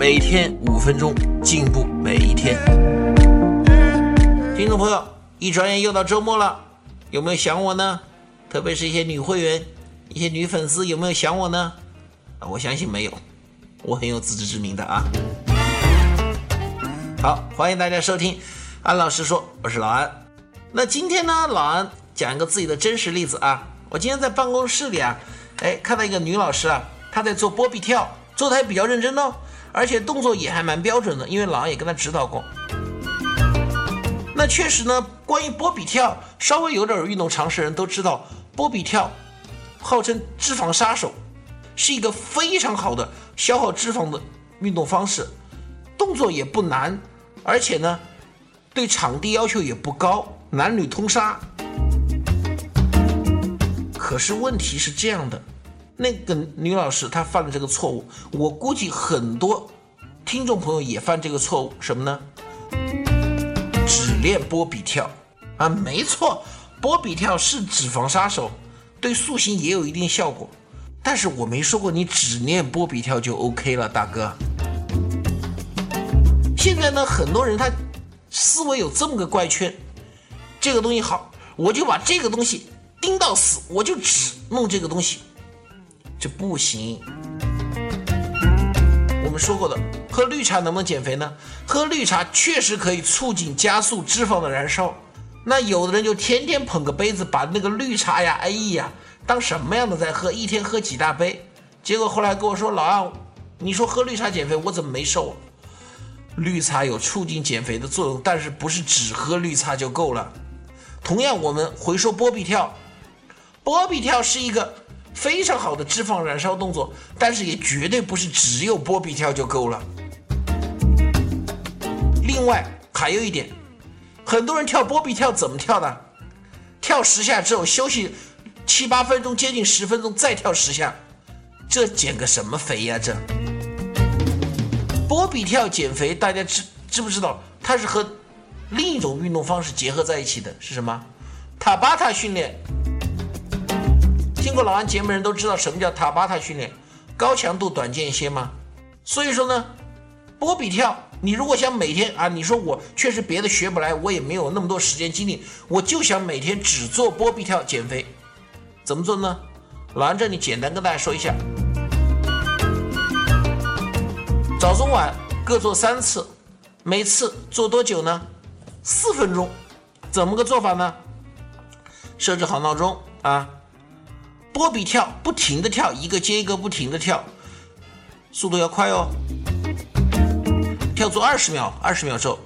每天五分钟，进步每一天。听众朋友，一转眼又到周末了，有没有想我呢？特别是一些女会员、一些女粉丝，有没有想我呢？我相信没有，我很有自知之明的啊。好，欢迎大家收听安老师说，我是老安。那今天呢，老安讲一个自己的真实例子啊。我今天在办公室里啊。哎，看到一个女老师啊，她在做波比跳，做的还比较认真哦，而且动作也还蛮标准的，因为狼也跟他指导过。那确实呢，关于波比跳，稍微有点运动常识人都知道，波比跳号称脂肪杀手，是一个非常好的消耗脂肪的运动方式，动作也不难，而且呢，对场地要求也不高，男女通杀。可是问题是这样的。那个女老师她犯了这个错误，我估计很多听众朋友也犯这个错误，什么呢？只练波比跳啊，没错，波比跳是脂肪杀手，对塑形也有一定效果。但是我没说过你只练波比跳就 OK 了，大哥。现在呢，很多人他思维有这么个怪圈，这个东西好，我就把这个东西盯到死，我就只弄这个东西。这不行。我们说过的，喝绿茶能不能减肥呢？喝绿茶确实可以促进加速脂肪的燃烧。那有的人就天天捧个杯子，把那个绿茶呀，哎呀，当什么样的在喝？一天喝几大杯？结果后来跟我说：“老二，你说喝绿茶减肥，我怎么没瘦？”绿茶有促进减肥的作用，但是不是只喝绿茶就够了。同样，我们回说波比跳，波比跳是一个。非常好的脂肪燃烧动作，但是也绝对不是只有波比跳就够了。另外还有一点，很多人跳波比跳怎么跳的？跳十下之后休息七八分钟，接近十分钟再跳十下，这减个什么肥呀？这波比跳减肥，大家知知不知道？它是和另一种运动方式结合在一起的，是什么？塔巴塔训练。听过老安节目人都知道什么叫塔巴塔训练，高强度短间歇吗？所以说呢，波比跳，你如果想每天啊，你说我确实别的学不来，我也没有那么多时间精力，我就想每天只做波比跳减肥，怎么做呢？老安这里简单跟大家说一下，早中晚各做三次，每次做多久呢？四分钟，怎么个做法呢？设置好闹钟啊。波比跳，不停的跳，一个接一个，不停的跳，速度要快哦。跳足二十秒，二十秒之后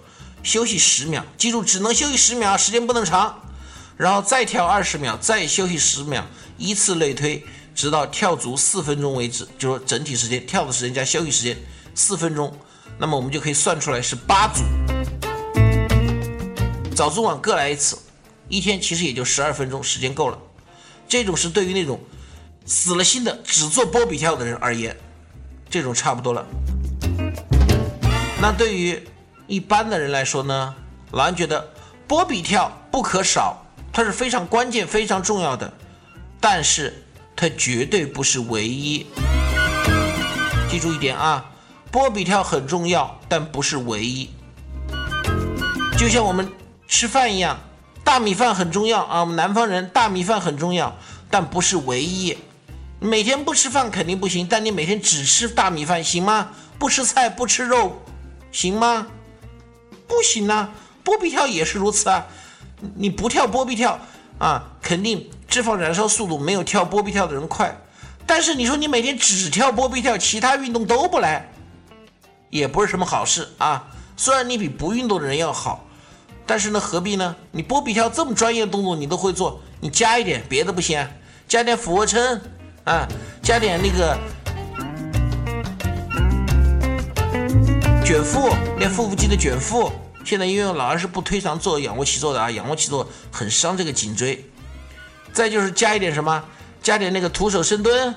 休息十秒，记住只能休息十秒，时间不能长。然后再跳二十秒，再休息十秒，依次类推，直到跳足四分钟为止。就说整体时间，跳的时间加休息时间四分钟，那么我们就可以算出来是八组。早中晚各来一次，一天其实也就十二分钟，时间够了。这种是对于那种死了心的只做波比跳的人而言，这种差不多了。那对于一般的人来说呢，老安觉得波比跳不可少，它是非常关键、非常重要的，但是它绝对不是唯一。记住一点啊，波比跳很重要，但不是唯一。就像我们吃饭一样。大米饭很重要啊，我们南方人大米饭很重要，但不是唯一。每天不吃饭肯定不行，但你每天只吃大米饭行吗？不吃菜不吃肉行吗？不行啊！波比跳也是如此啊！你不跳波比跳啊，肯定脂肪燃烧速度没有跳波比跳的人快。但是你说你每天只跳波比跳，其他运动都不来，也不是什么好事啊。虽然你比不运动的人要好。但是呢，何必呢？你波比跳这么专业的动作你都会做，你加一点别的不行？加点俯卧撑啊，加点那个卷腹，练腹部肌的卷腹。现在因为老二是不推崇做仰卧起坐的啊，仰卧起坐很伤这个颈椎。再就是加一点什么，加点那个徒手深蹲。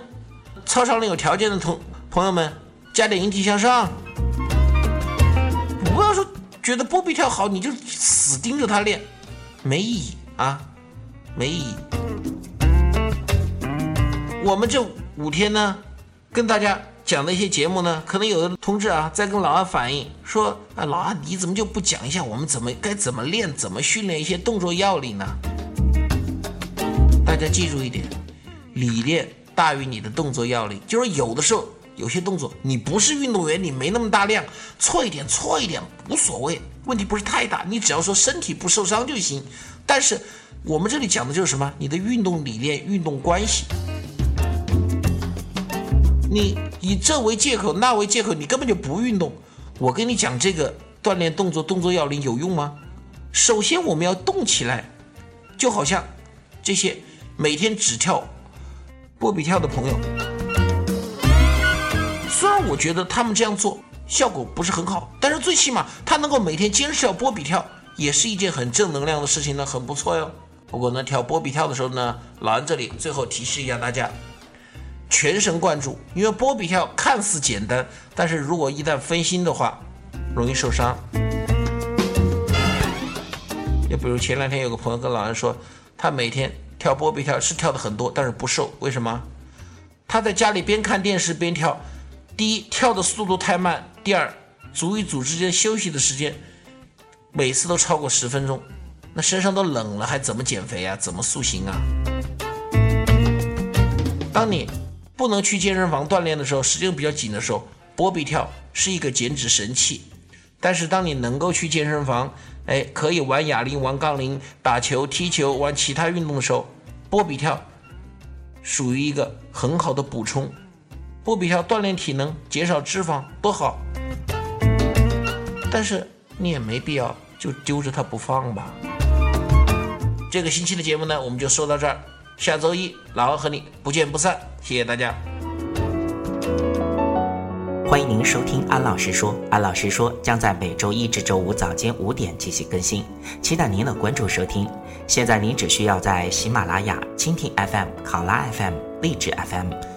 操场里有条件的同朋友们，加点引体向上。觉得波比跳好，你就死盯着它练，没意义啊，没意义。我们这五天呢，跟大家讲的一些节目呢，可能有的同志啊在跟老二反映说：“啊，老二你怎么就不讲一下我们怎么该怎么练，怎么训练一些动作要领呢？”大家记住一点，理念大于你的动作要领。就是有的时候有些动作你不是运动员，你没那么大量，错一点错一点无所谓，问题不是太大，你只要说身体不受伤就行。但是我们这里讲的就是什么？你的运动理念、运动关系。你以这为借口，那为借口，你根本就不运动。我跟你讲这个锻炼动作、动作要领有用吗？首先我们要动起来，就好像这些每天只跳波比跳的朋友，我觉得他们这样做效果不是很好，但是最起码他能够每天坚持跳波比跳，也是一件很正能量的事情呢，很不错哟。不过呢，跳波比跳的时候呢，老安这里最后提示一下大家。全神贯注，因为波比跳看似简单，但是如果一旦分心的话，容易受伤。就比如前两天有个朋友跟老安说，他每天跳波比跳是跳的很多，但是不瘦，为什么？他在家里边看电视边跳，第一跳的速度太慢，第二组与组之间休息的时间每次都超过十分钟，那身上都冷了，还怎么减肥啊？怎么塑形啊？当你不能去健身房锻炼的时候，时间比较紧的时候，波比跳是一个减脂神器。但是当你能够去健身房，哎，可以玩哑铃、玩杠铃、打球、踢球、玩其他运动的时候，波比跳属于一个很好的补充。不比跳锻炼体能、减少脂肪，多好。但是你也没必要就揪着它不放吧。这个星期的节目呢，我们就说到这儿。下周一，老王和你不见不散。谢谢大家。欢迎您收听安老师说，安老师说将在每周一至周五早间五点进行更新，期待您的关注收听。现在您只需要在喜马拉雅、蜻蜓 FM、考拉 FM、荔枝 FM。